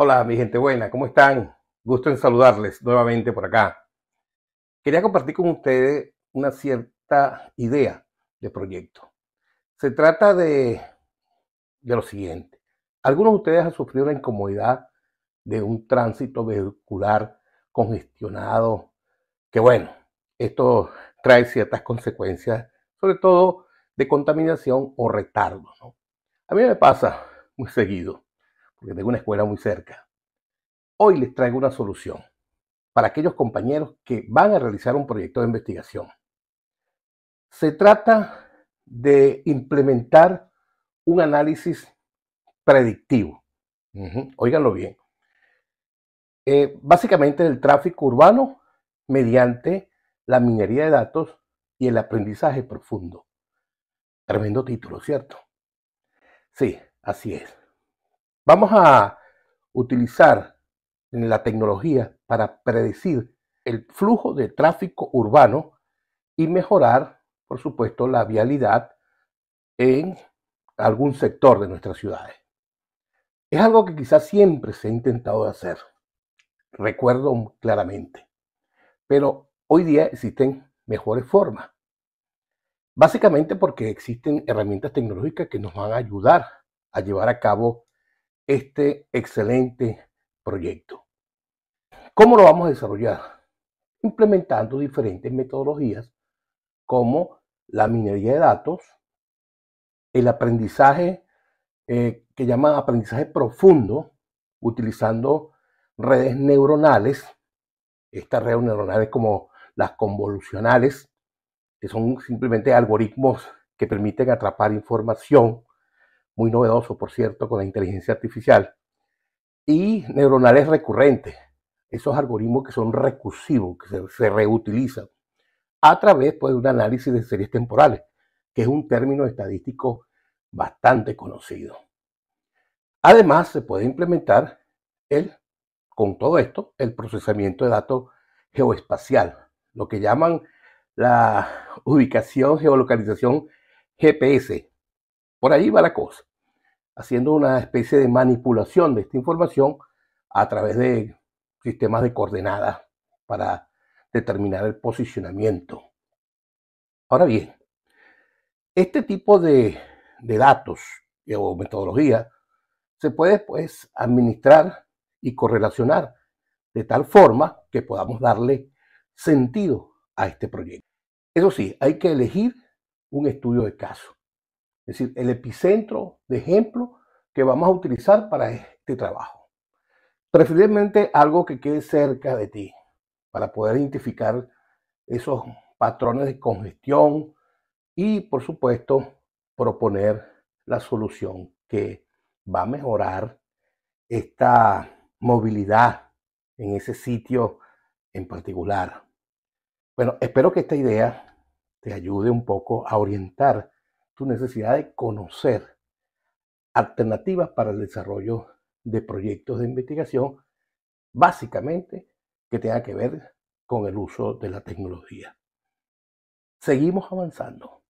Hola, mi gente buena, ¿cómo están? Gusto en saludarles nuevamente por acá. Quería compartir con ustedes una cierta idea de proyecto. Se trata de, de lo siguiente. Algunos de ustedes han sufrido la incomodidad de un tránsito vehicular congestionado, que bueno, esto trae ciertas consecuencias, sobre todo de contaminación o retardo. A mí me pasa muy seguido porque tengo una escuela muy cerca. Hoy les traigo una solución para aquellos compañeros que van a realizar un proyecto de investigación. Se trata de implementar un análisis predictivo. Uh Óiganlo bien. Eh, básicamente el tráfico urbano mediante la minería de datos y el aprendizaje profundo. Tremendo título, ¿cierto? Sí, así es. Vamos a utilizar la tecnología para predecir el flujo de tráfico urbano y mejorar, por supuesto, la vialidad en algún sector de nuestras ciudades. Es algo que quizás siempre se ha intentado hacer, recuerdo claramente, pero hoy día existen mejores formas. Básicamente porque existen herramientas tecnológicas que nos van a ayudar a llevar a cabo este excelente proyecto. ¿Cómo lo vamos a desarrollar? Implementando diferentes metodologías como la minería de datos, el aprendizaje eh, que llaman aprendizaje profundo, utilizando redes neuronales, estas redes neuronales como las convolucionales, que son simplemente algoritmos que permiten atrapar información muy novedoso, por cierto, con la inteligencia artificial, y neuronales recurrentes, esos algoritmos que son recursivos, que se, reutilizan a través pues, de un análisis de series temporales, que es un término estadístico bastante conocido. Además, se puede implementar el, con todo esto, el procesamiento de datos geoespacial, lo que llaman la ubicación, geolocalización GPS. Por ahí va la cosa haciendo una especie de manipulación de esta información a través de sistemas de coordenadas para determinar el posicionamiento. Ahora bien, este tipo de, datos o metodología se puede pues administrar y correlacionar de tal forma que podamos darle sentido a este proyecto. Eso sí, hay que elegir un estudio de caso. Es decir, el epicentro de ejemplo que vamos a utilizar para este trabajo. Preferiblemente algo que quede cerca de ti para poder identificar esos patrones de congestión y, por supuesto, proponer la solución que va a mejorar esta movilidad en ese sitio en particular. Bueno, espero que esta idea te ayude un poco a orientar tu necesidad de conocer alternativas para el desarrollo de proyectos de investigación, básicamente que tenga que ver con el uso de la tecnología. Seguimos avanzando.